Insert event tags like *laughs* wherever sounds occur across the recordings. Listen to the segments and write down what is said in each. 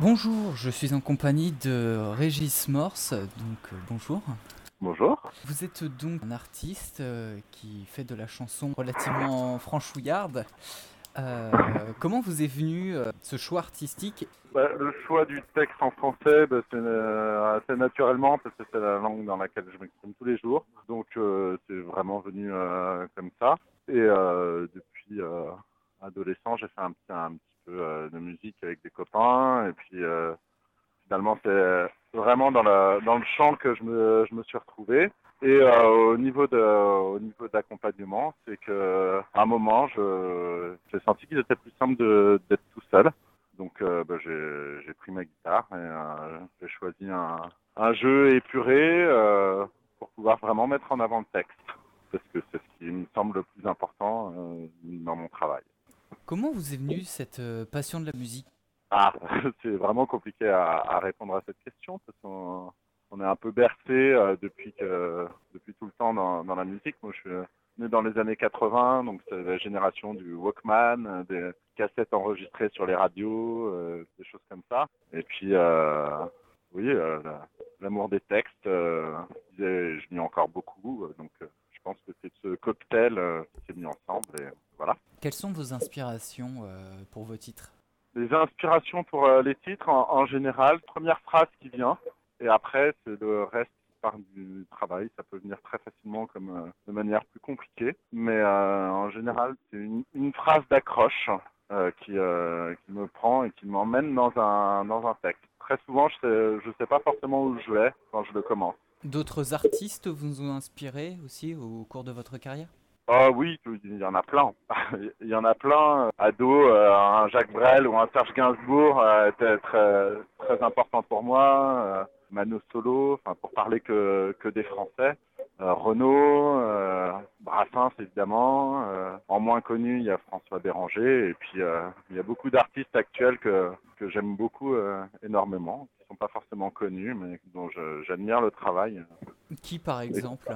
Bonjour, je suis en compagnie de Régis Morse, donc euh, bonjour. Bonjour. Vous êtes donc un artiste euh, qui fait de la chanson relativement franchouillarde. Euh, comment vous est venu euh, ce choix artistique? Bah, le choix du texte en français, bah, c'est assez naturellement parce que c'est la langue dans laquelle je m'exprime tous les jours. Donc c'est vraiment venu comme ça. Et depuis adolescent, j'ai fait un petit, un petit euh, de musique avec des copains. Et puis euh, finalement, c'est vraiment dans, la, dans le chant que je me, je me suis retrouvé. Et euh, au niveau de, au niveau d'accompagnement, c'est que à un moment, je, j'ai senti qu'il était plus simple d'être tout seul. Donc euh, bah, j'ai, pris ma guitare et euh, j'ai choisi un, un jeu épuré euh, pour pouvoir vraiment mettre en avant le texte, parce que c'est ce qui me semble le plus important euh, dans mon travail. Comment vous est venue cette euh, passion de la musique? Ah, *laughs* c'est vraiment compliqué à, répondre à cette question parce qu'on on est un peu bercé euh, depuis tout le temps dans, la musique. Moi, je suis né dans les années 80, donc c'est la génération du Walkman, des cassettes enregistrées sur les radios, euh, des choses comme ça. Et puis, oui, la- l'amour des textes, je lis encore beaucoup, donc je pense que c'est ce cocktail euh, qui s'est mis ensemble et voilà. Quelles sont vos inspirations euh, pour vos titres? Les inspirations pour euh, les titres, en, en général, première phrase qui vient, et après, c'est le reste qui part du travail. Ça peut venir très facilement comme euh, de manière plus compliquée, mais en général, c'est une, une phrase d'accroche qui, qui me prend et qui m'emmène dans un, dans un texte. Très souvent, je sais, je sais pas forcément où je vais quand je le commence. D'autres artistes vous ont inspiré aussi au cours de votre carrière? Ah oui, il y en a plein. *laughs* Il y en a plein. Ado, euh, un Jacques Brel ou un Serge Gainsbourg euh, était très, très important pour moi. Euh, Mano Solo, enfin pour parler que, que des Français. Euh, Renaud, euh, Brassens évidemment. Euh, en moins connu, il y a François Béranger. Et puis euh, il y a beaucoup d'artistes actuels que, que j'aime beaucoup euh, énormément, qui sont pas forcément connus, mais dont je- j'admire le travail. Qui par exemple?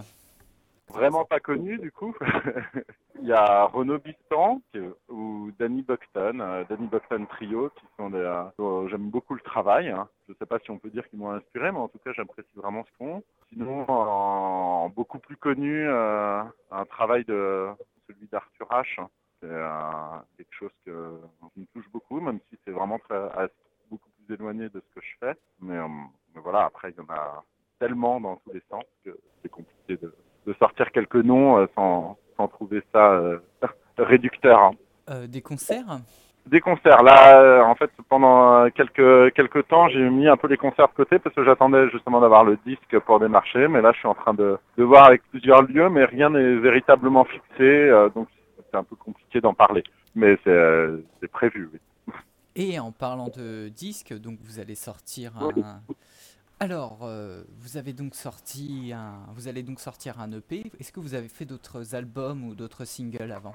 Vraiment pas connu du coup. *laughs* Il y a Renaud Bistan ou Danny Buckton, euh, Danny Buckton Trio, qui sont des. euh, dont j'aime beaucoup le travail. hein. Je sais pas si on peut dire qu'ils m'ont inspiré, mais en tout cas j'apprécie vraiment ce font. Sinon, beaucoup plus connu, euh, un travail de celui d'Arthur H. C'est quelque chose que, qui me touche beaucoup, même si c'est vraiment très, beaucoup plus éloigné de ce que je fais. Mais, mais voilà, après il y en a tellement dans tous les sens que c'est compliqué de, de sortir quelques noms euh, sans, sans trouver ça euh, *laughs* réducteur. hein. Euh, Des concerts? Des concerts, là, euh, en fait, pendant quelques, quelques temps, j'ai mis un peu les concerts de côté parce que j'attendais justement d'avoir le disque pour démarcher, mais là, je suis en train de, de voir avec plusieurs lieux, mais rien n'est véritablement fixé, euh, donc c'est un peu compliqué d'en parler. Mais c'est euh, c'est prévu, oui. Et en parlant de disques, donc vous allez sortir un. Alors, euh, vous avez donc sorti un. Vous allez donc sortir un EP. Est-ce que vous avez fait d'autres albums ou d'autres singles avant?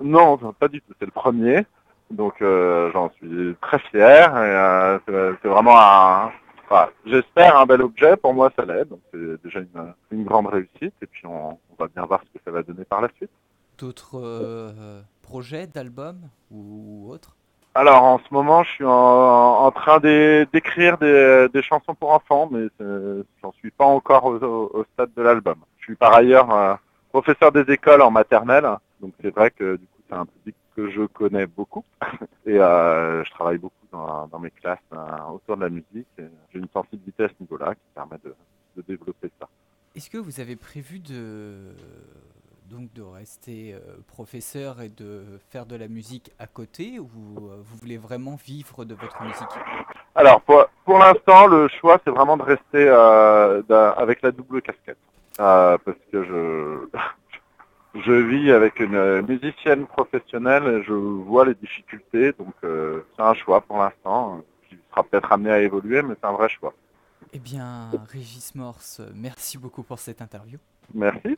Non, pas du tout, c'est le premier, donc euh, j'en suis très fier, euh, c'est vraiment un... enfin, J'espère un bel objet, pour moi ça l'est, donc c'est déjà une, une grande réussite, et puis on, on va bien voir ce que ça va donner par la suite. D'autres projets d'albums ou autres? Alors en ce moment, je suis en, train d'é- d'écrire des, chansons pour enfants, mais c'est- j'en suis pas encore au, stade de l'album. Je suis par ailleurs euh, professeur des écoles en maternelle, donc c'est vrai que du coup c'est un public que je connais beaucoup, *laughs* et euh, je travaille beaucoup dans, mes classes euh, autour de la musique. J'ai une sensibilité à ce niveau-là qui permet de développer ça. Est-ce que vous avez prévu de donc de rester euh, professeur et de faire de la musique à côté ou euh, vous voulez vraiment vivre de votre musique? Alors pour, pour l'instant, le choix c'est vraiment de rester euh, avec la double casquette, Euh, parce que je *laughs* je vis avec une musicienne professionnelle et je vois les difficultés, donc c'est un choix pour l'instant qui sera peut-être amené à évoluer, mais c'est un vrai choix. Eh bien, Régis Morse, merci beaucoup pour cette interview. Merci.